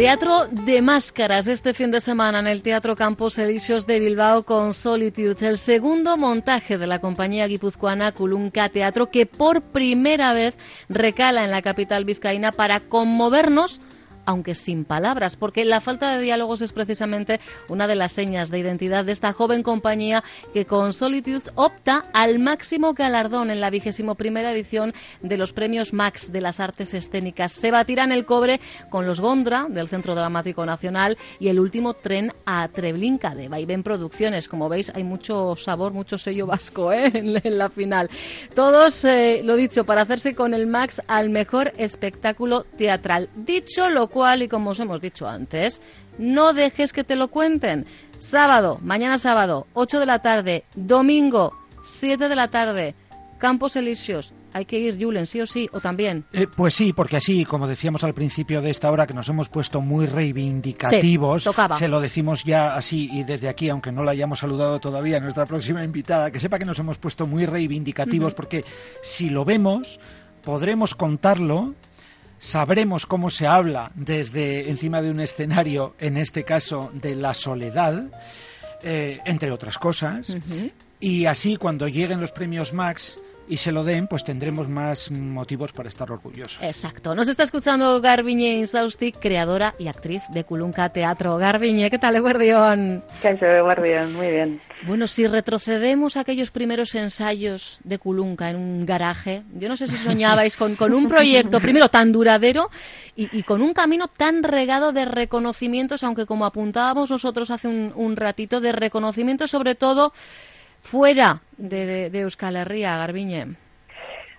Teatro de máscaras este fin de semana en el Teatro Campos Elíseos de Bilbao con Solitude, el segundo montaje de la compañía guipuzcoana Culunca Teatro que por primera vez recala en la capital vizcaína para conmovernos aunque sin palabras, porque la falta de diálogos es precisamente una de las señas de identidad de esta joven compañía que con Solitude opta al máximo galardón en la vigésimo primera edición de los premios Max de las artes escénicas. Se batirán el cobre con los Gondra del Centro Dramático Nacional y el último tren a Treblinka de Vaivén Producciones. Como veis, hay mucho sabor, mucho sello vasco ¿eh? en la final. Todos, eh, lo dicho, para hacerse con el Max al mejor espectáculo teatral. Dicho lo cual, y como os hemos dicho antes, no dejes que te lo cuenten. Sábado, mañana sábado, 8 de la tarde, domingo, 7 de la tarde, Campos Elíseos. Hay que ir, Julen, sí o sí, o también. Eh, pues sí, porque así, como decíamos al principio de esta hora, que nos hemos puesto muy reivindicativos, Sí, se lo decimos ya así y desde aquí, aunque no la hayamos saludado todavía a nuestra próxima invitada, que sepa que nos hemos puesto muy reivindicativos, porque si lo vemos, podremos contarlo sabremos cómo se habla desde encima de un escenario, en este caso de la soledad, eh, entre otras cosas. Y así cuando lleguen los premios Max y se lo den, pues tendremos más motivos para estar orgullosos. Exacto. Nos está escuchando Garbiñe Insaustik, creadora y actriz de Culunca Teatro. Garbiñe, ¿qué tal, Eguardión? De Guardián, muy bien. Bueno, si retrocedemos a aquellos primeros ensayos de Culunca en un garaje, yo no sé si soñabais con, con un proyecto, primero tan duradero y, y con un camino tan regado de reconocimientos, aunque como apuntábamos nosotros hace un, un ratito, de reconocimiento sobre todo fuera de, de, Euskal Herria, Garbiñe.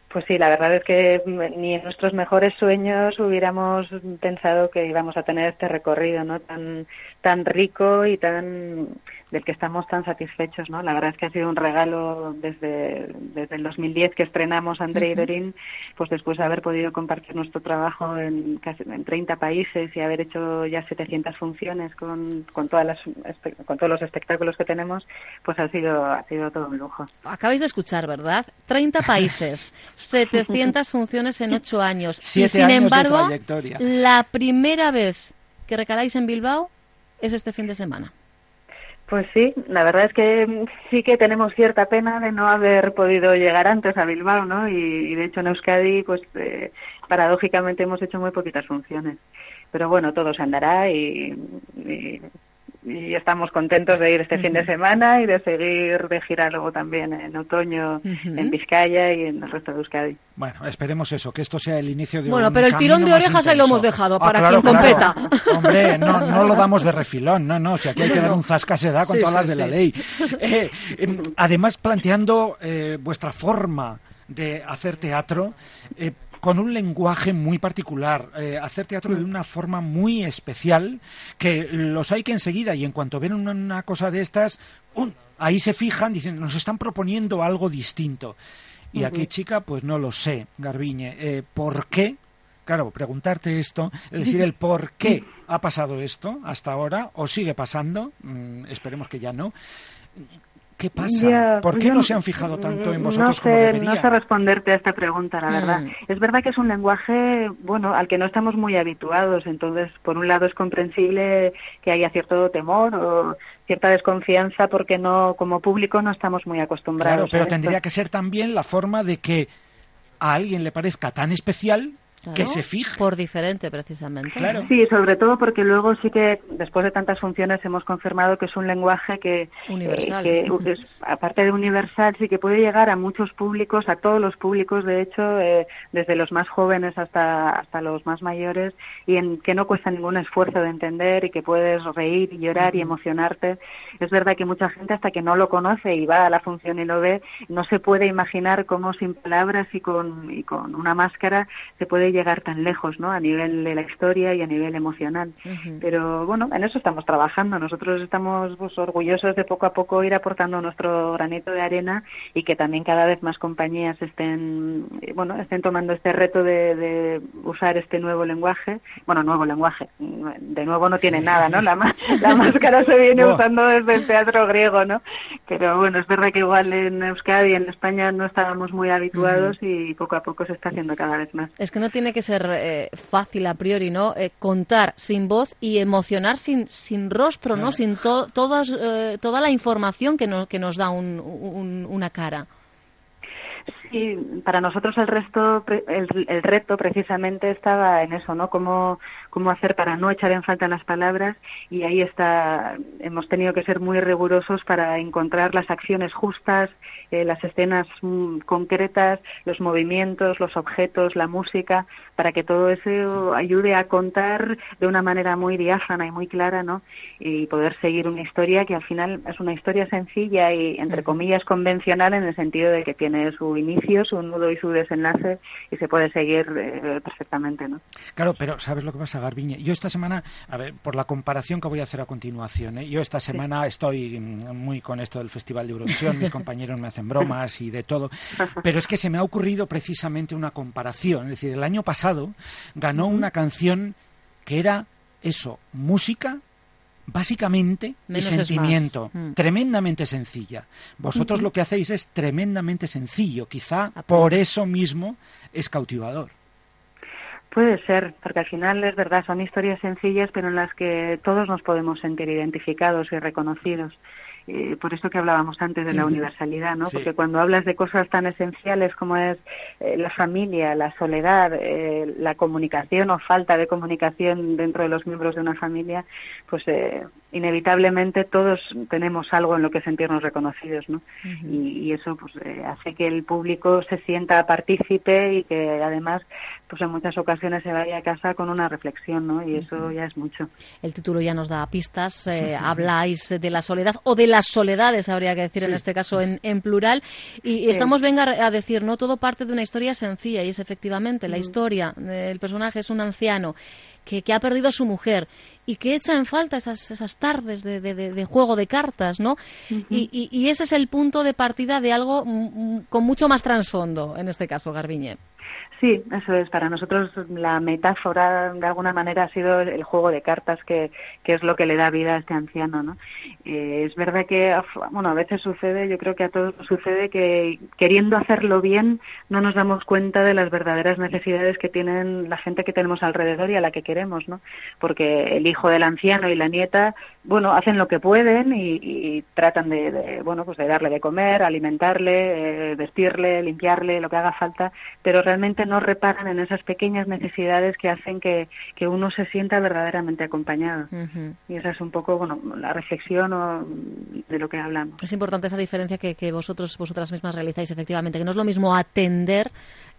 Pues sí, la verdad es que ni en nuestros mejores sueños hubiéramos pensado que íbamos a tener este recorrido, ¿no? Tan tan rico y tan del que estamos tan satisfechos, ¿no? La verdad es que ha sido un regalo desde, desde el 2010 que estrenamos André y Dorín, pues después de haber podido compartir nuestro trabajo en, casi, en 30 países y haber hecho ya 700 funciones con, con, todas las, con todos los espectáculos que tenemos, pues ha sido, ha sido todo un lujo. Acabáis de escuchar, ¿verdad? 30 países, 700 funciones en 8 años. Siete y sin años embargo, la primera vez que recaláis en Bilbao es este fin de semana. Pues sí, la verdad es que sí que tenemos cierta pena de no haber podido llegar antes a Bilbao, ¿no? Y, y de hecho en Euskadi, pues eh, paradójicamente hemos hecho muy poquitas funciones. Pero bueno, todo se andará y, y, y estamos contentos de ir este fin de semana y de seguir de gira luego también en otoño en Vizcaya y en el resto de Euskadi. Bueno, esperemos eso, que esto sea el inicio de Bueno, un pero el tirón de orejas ahí lo hemos dejado Ah, para claro, quien claro. competa. Hombre, no, no lo damos de refilón, no, no, si aquí hay que dar un zasca se da con Sí, todas sí, las de la ley. Eh, em, además, planteando eh, vuestra forma de hacer teatro, eh, con un lenguaje muy particular, eh, hacer teatro de una forma muy especial, que los hay que enseguida, y en cuanto ven una, una cosa de estas, ¡um! ahí se fijan, dicen, nos están proponiendo algo distinto. Y aquí, chica, pues no lo sé, Garbiñe. Eh, ¿Por qué? Claro, preguntarte esto, es decir, el por qué ha pasado esto hasta ahora, o sigue pasando, mm, esperemos que ya no. ¿Qué pasa? Ya, ¿Por qué no se han fijado tanto en vosotros no sé, como deberían? No sé responderte a esta pregunta, la verdad. Mm. Es verdad que es un lenguaje, bueno, al que no estamos muy habituados. Entonces, por un lado es comprensible que haya cierto temor o cierta desconfianza porque no, como público, no estamos muy acostumbrados. Claro, pero a esto. tendría que ser también la forma de que a alguien le parezca tan especial Claro, que se fije. Por diferente, precisamente. Claro. Sí, sobre todo porque luego sí que después de tantas funciones hemos confirmado que es un lenguaje que, Universal. eh, que es, aparte de universal, sí que puede llegar a muchos públicos, a todos los públicos, de hecho, eh, desde los más jóvenes hasta, hasta los más mayores, y en que no cuesta ningún esfuerzo de entender y que puedes reír y llorar y emocionarte. Es verdad que mucha gente hasta que no lo conoce y va a la función y lo ve, no se puede imaginar cómo sin palabras y con, y con una máscara se puede puede llegar tan lejos, ¿no? A nivel de la historia y a nivel emocional. Pero bueno, en eso estamos trabajando. Nosotros estamos pues, orgullosos de poco a poco ir aportando nuestro granito de arena y que también cada vez más compañías estén, bueno, estén tomando este reto de, usar este nuevo lenguaje. Bueno, nuevo lenguaje. De nuevo no tiene nada, ¿no? La, la máscara se viene usando desde el teatro griego, ¿no? Pero bueno, es verdad que igual en Euskadi, en España, no estábamos muy habituados y poco a poco se está haciendo cada vez más. Es que no tiene que ser eh, fácil a priori, ¿no? Eh, contar sin voz y emocionar sin, sin rostro, ¿no? Sin todas, eh, toda la información que, que nos da una cara. Sí, para nosotros el resto, el, el, reto precisamente estaba en eso, ¿no? Cómo, cómo hacer para no echar en falta las palabras y ahí está, hemos tenido que ser muy rigurosos para encontrar las acciones justas, eh, las escenas mm, concretas, los movimientos, los objetos, la música, para que todo eso ayude a contar de una manera muy diáfana y muy clara, ¿no? Y poder seguir una historia que al final es una historia sencilla y entre comillas convencional en el sentido de que tiene su inicio su nudo y su desenlace y se puede seguir eh, perfectamente, ¿no? Claro, pero ¿sabes lo que pasa, Garbiñe? Yo esta semana, a ver, por la comparación que voy a hacer a continuación, ¿eh? yo esta semana estoy muy con esto del Festival de Eurovisión, mis compañeros me hacen bromas y de todo, pero es que se me ha ocurrido precisamente una comparación, es decir, el año pasado ganó una canción que era eso, música básicamente y sentimiento, mm. tremendamente sencilla. Vosotros lo que hacéis es tremendamente sencillo, quizá por eso mismo es cautivador. Puede ser, porque al final es verdad, son historias sencillas, pero en las que todos nos podemos sentir identificados y reconocidos. Eh, por esto que hablábamos antes de la universalidad, ¿no? Porque cuando hablas de cosas tan esenciales como es eh, la familia, la soledad, eh, la comunicación o falta de comunicación dentro de los miembros de una familia, pues inevitablemente todos tenemos algo en lo que sentirnos reconocidos, ¿no? y, eso pues hace que el público se sienta partícipe y que además pues en muchas ocasiones se vaya a casa con una reflexión, ¿no? Y eso ya es mucho. El título ya nos da pistas. habláis de la soledad o de las soledades, habría que decir en este caso en, plural. Y estamos, venga a decir, no todo parte de una historia sencilla, y es efectivamente la historia. El personaje es un anciano que, ha perdido a su mujer y que echa en falta esas, esas tardes de, juego de cartas, ¿no? y, y, ese es el punto de partida de algo con mucho más trasfondo, en este caso, Garbiñe. Sí, eso es. Para nosotros la metáfora, de alguna manera, ha sido el juego de cartas que, es lo que le da vida a este anciano, ¿no? Eh, es verdad que, bueno, a veces sucede, yo creo que a todos sucede que queriendo hacerlo bien no nos damos cuenta de las verdaderas necesidades que tienen la gente que tenemos alrededor y a la que queremos, ¿no? Porque el hijo del anciano y la nieta, bueno, hacen lo que pueden y, tratan de, bueno, pues de darle de comer, alimentarle, eh, vestirle, limpiarle, lo que haga falta, pero realmente no reparan en esas pequeñas necesidades que hacen que, que uno se sienta verdaderamente acompañado. Y esa es un poco bueno, la reflexión de lo que hablamos. Es importante esa diferencia que, que vosotros, vosotras mismas realizáis, efectivamente, que no es lo mismo atender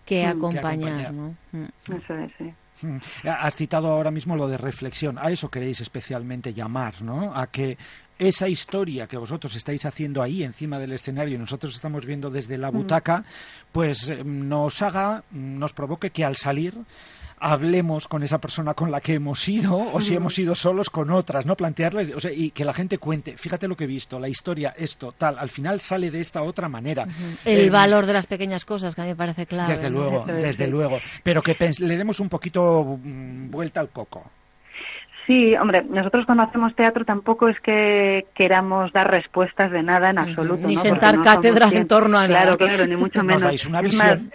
que mm. acompañar. ¿no? Mm. Eso es, sí. Mm. Has citado ahora mismo lo de reflexión. A eso queréis especialmente llamar, ¿no? A que esa historia que vosotros estáis haciendo ahí encima del escenario y nosotros estamos viendo desde la butaca, pues eh, nos haga, nos provoque que al salir hablemos con esa persona con la que hemos ido o si hemos ido solos con otras, ¿no? Plantearles, o sea, y que la gente cuente, fíjate lo que he visto, la historia, esto, tal, al final sale de esta otra manera. El em, valor de las pequeñas cosas, que a mí me parece claro. Desde luego, desde luego. Pero que le demos un poquito mm, vuelta al coco. Sí, hombre, nosotros cuando hacemos teatro tampoco es que queramos dar respuestas de nada en absoluto. Ni sentar cátedra en torno a Claro, claro, ni mucho menos. una visión.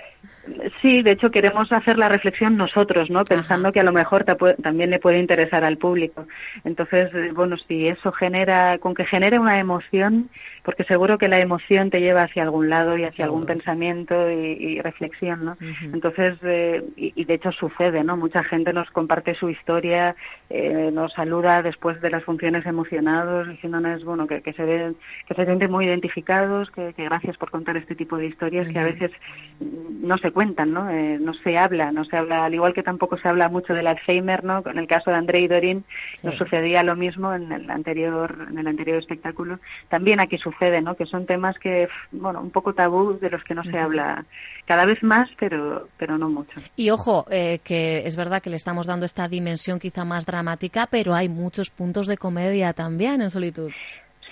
Sí, de hecho queremos hacer la reflexión nosotros, ¿no? Pensando que a lo mejor también le puede interesar al público. Entonces, eh, bueno, si eso genera, con que genere una emoción, porque seguro que la emoción te lleva hacia algún lado y hacia algún pensamiento y, reflexión, ¿no? Entonces, eh, y, de hecho sucede, ¿no? Mucha gente nos comparte su historia, eh, nos saluda después de las funciones emocionados, diciéndonos, bueno, que, se ven, que se sienten muy identificados, que, gracias por contar este tipo de historias que a veces no se cuentan, ¿no? Eh, no se habla, no se habla, al igual que tampoco se habla mucho del Alzheimer, ¿no? En el caso de André y Dorín nos sucedía lo mismo en el anterior, en el anterior espectáculo. También aquí sucede ¿no? Que son temas que, bueno, un poco tabú de los que no se habla cada vez más, pero, pero no mucho. Y ojo, eh, que es verdad que le estamos dando esta dimensión quizá más dramática, pero hay muchos puntos de comedia también en Solitud.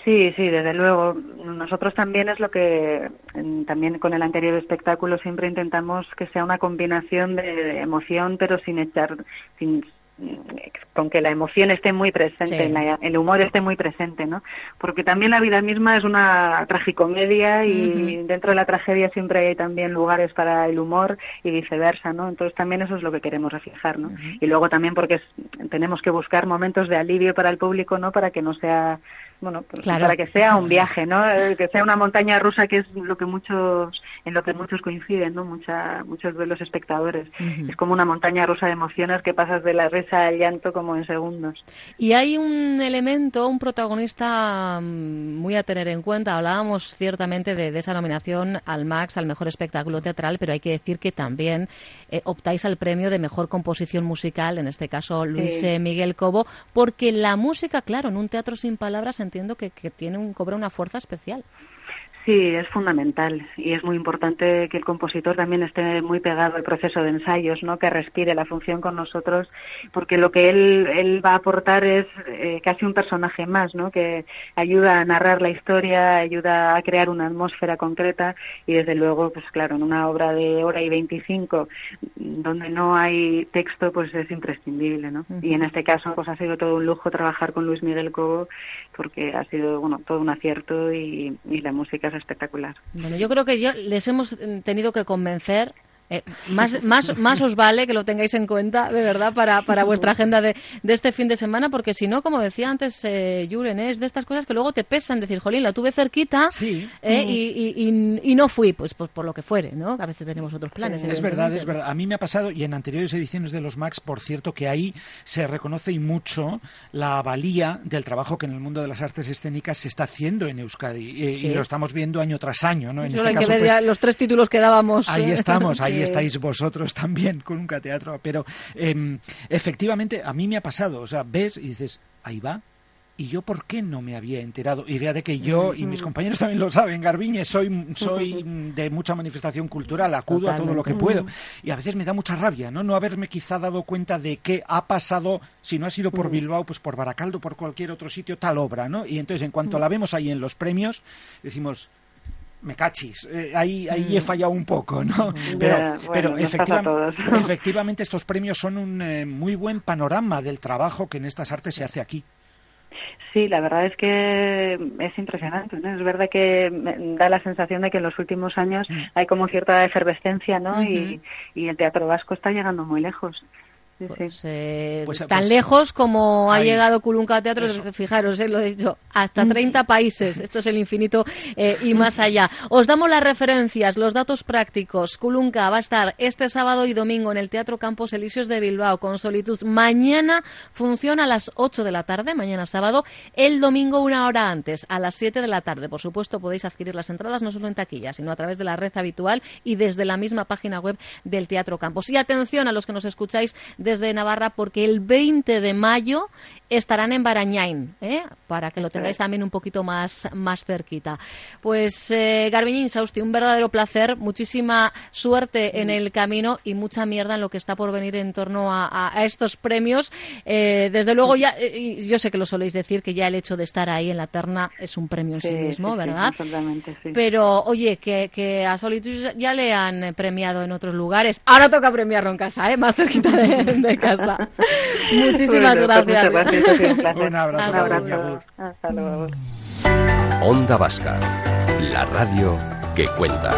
Sí, sí, desde luego. Nosotros también es lo que, también con el anterior espectáculo, siempre intentamos que sea una combinación de, emoción, pero sin echar, sin, con que la emoción esté muy presente, el humor esté muy presente, ¿no? Porque también la vida misma es una tragicomedia y dentro de la tragedia siempre hay también lugares para el humor y viceversa, ¿no? Entonces también eso es lo que queremos reflejar, ¿no? Y luego también porque tenemos que buscar momentos de alivio para el público, ¿no? Para que no sea bueno, pues para que sea un viaje, ¿no? Eh, que sea una montaña rusa, que es lo que muchos, en lo que muchos coinciden, ¿no? Mucha, muchos de los espectadores. Es como una montaña rusa de emociones que pasas de la risa al llanto como en segundos. Y hay un elemento, un protagonista mm, muy a tener en cuenta. Hablábamos ciertamente de, esa nominación al Max, al mejor espectáculo teatral, pero hay que decir que también eh, optáis al premio de mejor composición musical, en este caso Luis eh, Miguel Cobo, porque la música, claro, en un teatro sin palabras entiendo que, que tiene un, cobra una fuerza especial. Sí, es fundamental y es muy importante que el compositor también esté muy pegado al proceso de ensayos, ¿no? Que respire la función con nosotros, porque lo que él, él va a aportar es eh, casi un personaje más, ¿no? Que ayuda a narrar la historia, ayuda a crear una atmósfera concreta y desde luego, pues claro, en una obra de hora y veinticinco donde no hay texto, pues es imprescindible, ¿no? Y en este caso, pues ha sido todo un lujo trabajar con Luis Miguel Cobo porque ha sido, bueno, todo un acierto y, y la música espectacular. Bueno, yo creo que ya les hemos tenido que convencer eh, más, más, más os vale que lo tengáis en cuenta, de verdad, para, para vuestra agenda de, de este fin de semana, porque si no, como decía antes eh, Julen, es de estas cosas que luego te pesan, decir, jolín, la tuve cerquita eh, y, y, no fui, pues, pues, por lo que fuere, ¿no? a veces tenemos otros planes. Es verdad, es verdad. A mí me ha pasado, y en anteriores ediciones de los Max, por cierto, que ahí se reconoce y mucho la valía del trabajo que en el mundo de las artes escénicas se está haciendo en Euskadi, y, lo estamos viendo año tras año, ¿no? En este hay que ver ya pues, los tres títulos que dábamos. Ahí estamos, ahí estáis vosotros también con un cateatro, pero em, efectivamente a mí me ha pasado, o sea, ves y dices, ahí va, ¿Y yo por qué no me había enterado? Y de que yo, y mis compañeros también lo saben, Garbiñe, soy, soy de mucha manifestación cultural, acudo a todo lo que puedo. Y a veces me da mucha rabia, ¿no? No haberme quizá dado cuenta de qué ha pasado, si no ha sido por Bilbao, pues por Baracaldo, por cualquier otro sitio, tal obra, ¿no? Y entonces, en cuanto la vemos ahí en los premios, decimos, me cachis, eh, ahí, ahí he mm. fallado un poco, ¿no? Pero, pero efectivamente estos premios son un eh, muy buen panorama del trabajo que en estas artes se hace aquí. Sí, la verdad es que es impresionante. ¿no? Es verdad que da la sensación de que en los últimos años mm. hay como cierta efervescencia, ¿no? y, y el teatro vasco está llegando muy lejos. Pues, eh, pues, tan pues, lejos como ha llegado Culunca Teatro, fijaros, eh, lo he dicho, hasta 30 mm. países, esto es el infinito eh, y más allá. Os damos las referencias, los datos prácticos. Culunca va a estar este sábado y domingo en el Teatro Campos Elíseos de Bilbao con Solitud. Mañana funciona a las 8 de la tarde, mañana sábado, el domingo una hora antes, a las 7 de la tarde. Por supuesto, podéis adquirir las entradas no solo en taquilla, sino a través de la red habitual y desde la misma página web del Teatro Campos. Y atención a los que nos escucháis desde Navarra porque el 20 de mayo estarán en Barañain, ¿eh? para que lo tengáis también un poquito más, más cerquita. Pues eh, Garbiñín Sausti, un verdadero placer, muchísima suerte en el camino y mucha mierda en lo que está por venir en torno a, estos premios. Eh, desde luego, ya eh, yo sé que lo soléis decir, que ya el hecho de estar ahí en la terna es un premio en sí, mismo, ¿verdad? Pero, oye, que, a Solitud ya le han premiado en otros lugares. Ahora toca premiarlo en casa, ¿eh? más cerquita de, casa. Muchísimas gracias. Un abrazo. Hasta luego. Onda Vasca, la radio que cuenta.